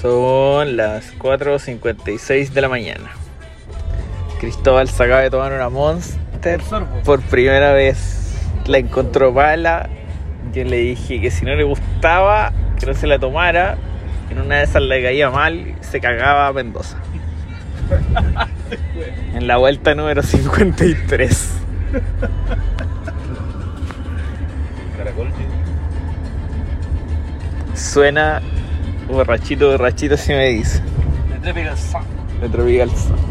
Son las 4.56 de la mañana. Cristóbal se acaba de tomar una Monster por primera vez. La encontró pala. Yo le dije que si no le gustaba, que no se la tomara. En una de esas le caía mal se cagaba a Mendoza. En la vuelta número 53. Suena borrachito, borrachito, si me dice. De Tropical Sun. De Tropical Sun.